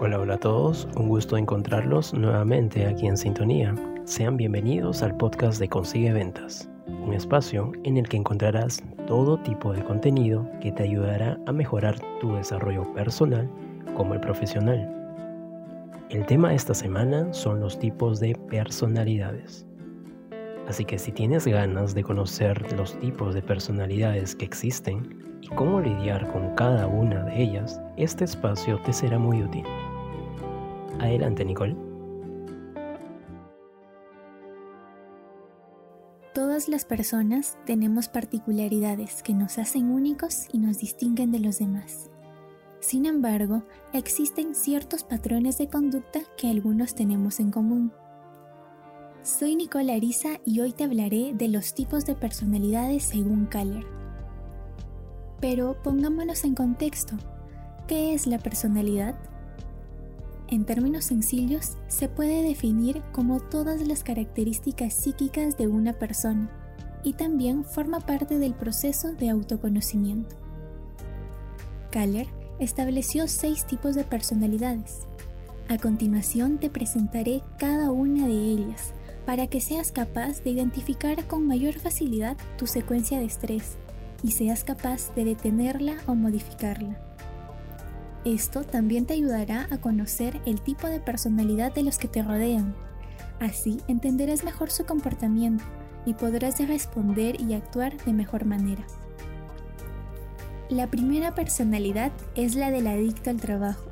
Hola, hola a todos, un gusto encontrarlos nuevamente aquí en sintonía. Sean bienvenidos al podcast de Consigue Ventas, un espacio en el que encontrarás todo tipo de contenido que te ayudará a mejorar tu desarrollo personal como el profesional. El tema de esta semana son los tipos de personalidades. Así que si tienes ganas de conocer los tipos de personalidades que existen y cómo lidiar con cada una de ellas, este espacio te será muy útil. Adelante, Nicole. Todas las personas tenemos particularidades que nos hacen únicos y nos distinguen de los demás. Sin embargo, existen ciertos patrones de conducta que algunos tenemos en común. Soy Nicole Arisa y hoy te hablaré de los tipos de personalidades según Kaller. Pero pongámonos en contexto. ¿Qué es la personalidad? En términos sencillos, se puede definir como todas las características psíquicas de una persona y también forma parte del proceso de autoconocimiento. Kaller estableció seis tipos de personalidades. A continuación te presentaré cada una de ellas para que seas capaz de identificar con mayor facilidad tu secuencia de estrés y seas capaz de detenerla o modificarla. Esto también te ayudará a conocer el tipo de personalidad de los que te rodean. Así entenderás mejor su comportamiento y podrás responder y actuar de mejor manera. La primera personalidad es la del adicto al trabajo.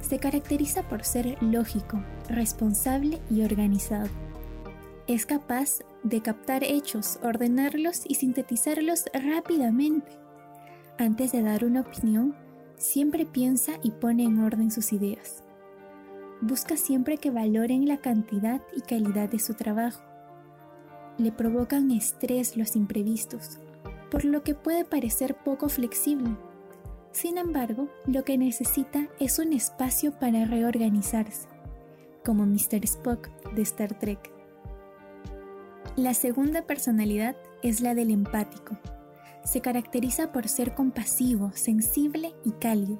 Se caracteriza por ser lógico, responsable y organizado es capaz de captar hechos, ordenarlos y sintetizarlos rápidamente. Antes de dar una opinión, siempre piensa y pone en orden sus ideas. Busca siempre que valoren la cantidad y calidad de su trabajo. Le provocan estrés los imprevistos, por lo que puede parecer poco flexible. Sin embargo, lo que necesita es un espacio para reorganizarse, como Mr. Spock de Star Trek. La segunda personalidad es la del empático. Se caracteriza por ser compasivo, sensible y cálido.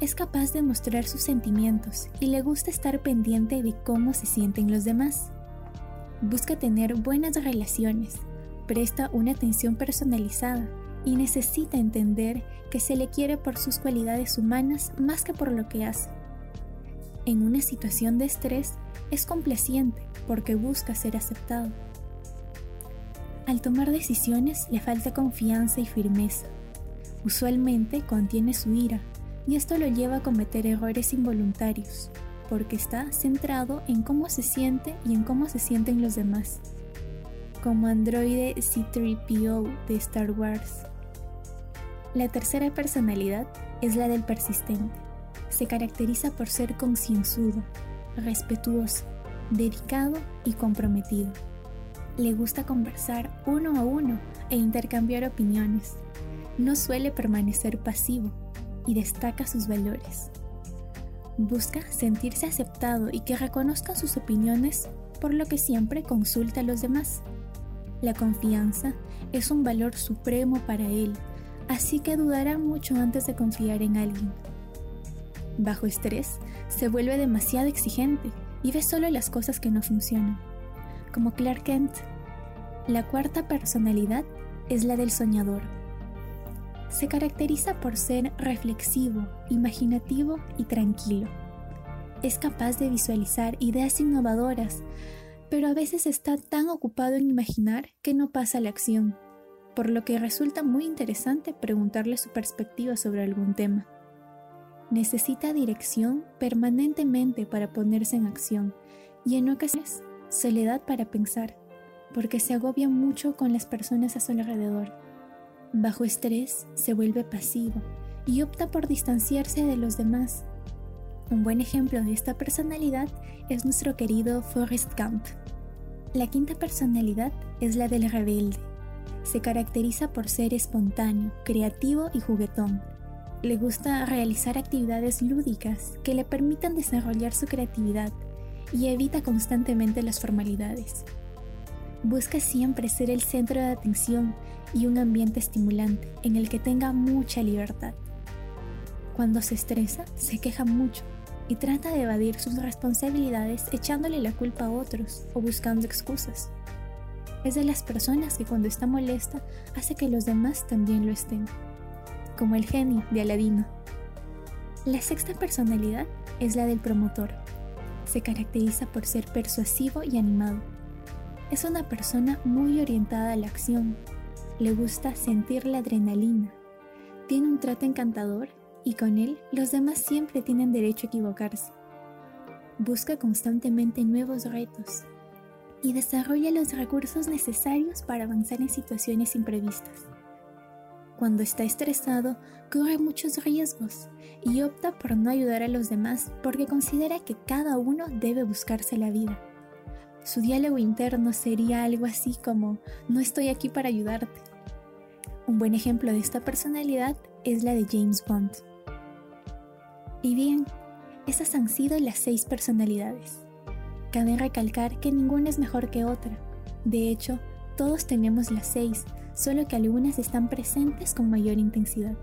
Es capaz de mostrar sus sentimientos y le gusta estar pendiente de cómo se sienten los demás. Busca tener buenas relaciones, presta una atención personalizada y necesita entender que se le quiere por sus cualidades humanas más que por lo que hace. En una situación de estrés es complaciente porque busca ser aceptado. Al tomar decisiones le falta confianza y firmeza. Usualmente contiene su ira y esto lo lleva a cometer errores involuntarios, porque está centrado en cómo se siente y en cómo se sienten los demás. Como androide C3PO de Star Wars. La tercera personalidad es la del persistente. Se caracteriza por ser concienzudo, respetuoso, dedicado y comprometido le gusta conversar uno a uno e intercambiar opiniones. No suele permanecer pasivo y destaca sus valores. Busca sentirse aceptado y que reconozcan sus opiniones, por lo que siempre consulta a los demás. La confianza es un valor supremo para él, así que dudará mucho antes de confiar en alguien. Bajo estrés, se vuelve demasiado exigente y ve solo las cosas que no funcionan como Clark Kent. La cuarta personalidad es la del soñador. Se caracteriza por ser reflexivo, imaginativo y tranquilo. Es capaz de visualizar ideas innovadoras, pero a veces está tan ocupado en imaginar que no pasa a la acción, por lo que resulta muy interesante preguntarle su perspectiva sobre algún tema. Necesita dirección permanentemente para ponerse en acción y en ocasiones soledad para pensar, porque se agobia mucho con las personas a su alrededor. Bajo estrés se vuelve pasivo y opta por distanciarse de los demás. Un buen ejemplo de esta personalidad es nuestro querido Forrest Gump. La quinta personalidad es la del rebelde. Se caracteriza por ser espontáneo, creativo y juguetón. Le gusta realizar actividades lúdicas que le permitan desarrollar su creatividad y evita constantemente las formalidades. Busca siempre ser el centro de atención y un ambiente estimulante en el que tenga mucha libertad. Cuando se estresa, se queja mucho y trata de evadir sus responsabilidades echándole la culpa a otros o buscando excusas. Es de las personas que cuando está molesta hace que los demás también lo estén, como el genio de Aladino. La sexta personalidad es la del promotor. Se caracteriza por ser persuasivo y animado. Es una persona muy orientada a la acción. Le gusta sentir la adrenalina. Tiene un trato encantador y con él los demás siempre tienen derecho a equivocarse. Busca constantemente nuevos retos y desarrolla los recursos necesarios para avanzar en situaciones imprevistas. Cuando está estresado, corre muchos riesgos y opta por no ayudar a los demás porque considera que cada uno debe buscarse la vida. Su diálogo interno sería algo así como, no estoy aquí para ayudarte. Un buen ejemplo de esta personalidad es la de James Bond. Y bien, esas han sido las seis personalidades. Cabe recalcar que ninguna es mejor que otra. De hecho, todos tenemos las seis, solo que algunas están presentes con mayor intensidad.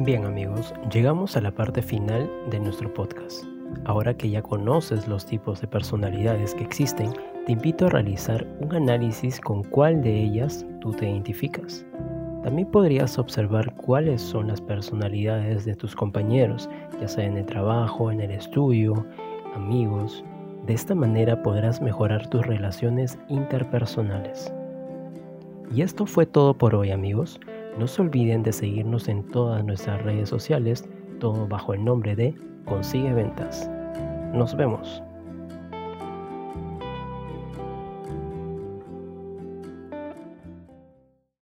Bien amigos, llegamos a la parte final de nuestro podcast. Ahora que ya conoces los tipos de personalidades que existen, te invito a realizar un análisis con cuál de ellas tú te identificas. También podrías observar cuáles son las personalidades de tus compañeros, ya sea en el trabajo, en el estudio, amigos. De esta manera podrás mejorar tus relaciones interpersonales. Y esto fue todo por hoy amigos. No se olviden de seguirnos en todas nuestras redes sociales, todo bajo el nombre de Consigue Ventas. Nos vemos.